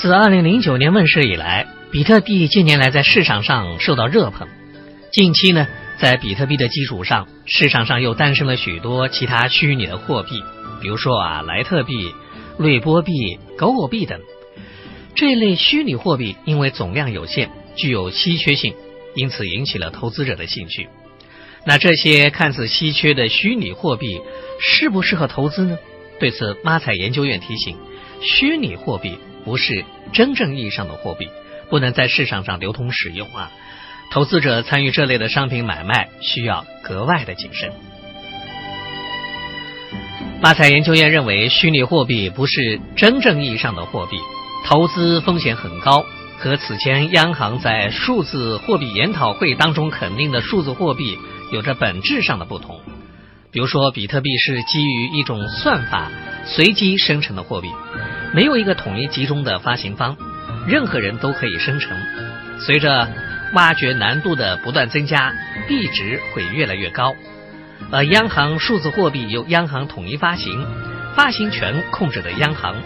自2009年问世以来，比特币近年来在市场上受到热捧。近期呢，在比特币的基础上，市场上又诞生了许多其他虚拟的货币，比如说啊，莱特币、瑞波币、狗狗币等。这类虚拟货币因为总量有限，具有稀缺性，因此引起了投资者的兴趣。那这些看似稀缺的虚拟货币适不适合投资呢？对此，马彩研究院提醒：虚拟货币。不是真正意义上的货币，不能在市场上流通使用啊！投资者参与这类的商品买卖需要格外的谨慎。马彩研究院认为，虚拟货币不是真正意义上的货币，投资风险很高，和此前央行在数字货币研讨会当中肯定的数字货币有着本质上的不同。比如说，比特币是基于一种算法随机生成的货币。没有一个统一集中的发行方，任何人都可以生成。随着挖掘难度的不断增加，币值会越来越高。而央行数字货币由央行统一发行，发行权控制的央行。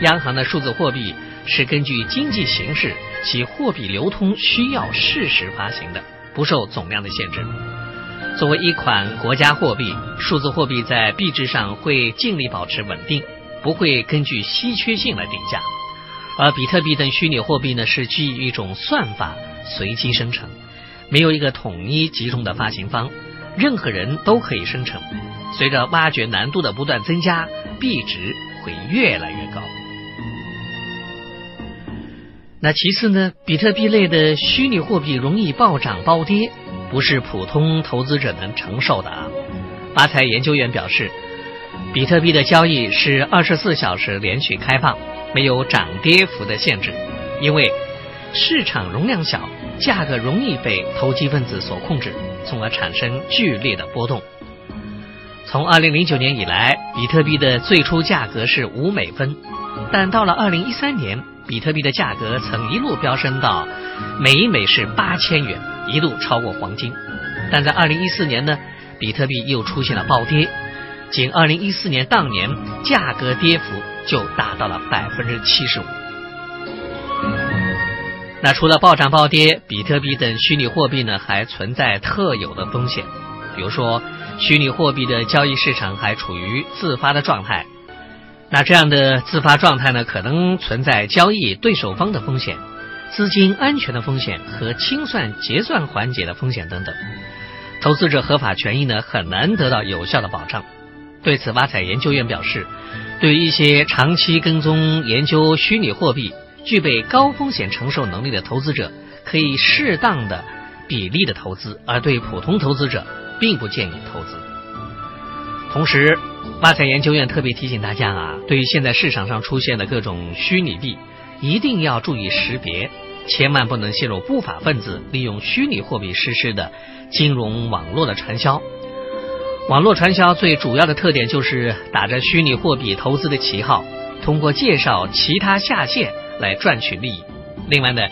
央行的数字货币是根据经济形势及货币流通需要适时发行的，不受总量的限制。作为一款国家货币，数字货币在币值上会尽力保持稳定。不会根据稀缺性来定价，而比特币等虚拟货币呢，是基于一种算法随机生成，没有一个统一集中的发行方，任何人都可以生成。随着挖掘难度的不断增加，币值会越来越高。那其次呢，比特币类的虚拟货币容易暴涨暴跌，不是普通投资者能承受的啊。发财研究员表示。比特币的交易是二十四小时连续开放，没有涨跌幅的限制，因为市场容量小，价格容易被投机分子所控制，从而产生剧烈的波动。从二零零九年以来，比特币的最初价格是五美分，但到了二零一三年，比特币的价格曾一路飙升到每一美是八千元，一度超过黄金。但在二零一四年呢，比特币又出现了暴跌。仅二零一四年当年，价格跌幅就达到了百分之七十五。那除了暴涨暴跌，比特币等虚拟货币呢，还存在特有的风险。比如说，虚拟货币的交易市场还处于自发的状态。那这样的自发状态呢，可能存在交易对手方的风险、资金安全的风险和清算结算环节的风险等等。投资者合法权益呢，很难得到有效的保障。对此，挖彩研究院表示，对于一些长期跟踪研究虚拟货币、具备高风险承受能力的投资者，可以适当的比例的投资；而对普通投资者，并不建议投资。同时，挖彩研究院特别提醒大家啊，对于现在市场上出现的各种虚拟币，一定要注意识别，千万不能陷入不法分子利用虚拟货币实施的金融网络的传销。网络传销最主要的特点就是打着虚拟货币投资的旗号，通过介绍其他下线来赚取利益。另外呢，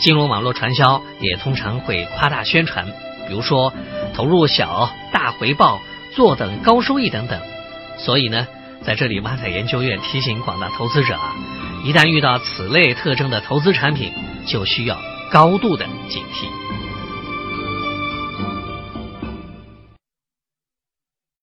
金融网络传销也通常会夸大宣传，比如说投入小、大回报、坐等高收益等等。所以呢，在这里，挖彩研究院提醒广大投资者啊，一旦遇到此类特征的投资产品，就需要高度的警惕。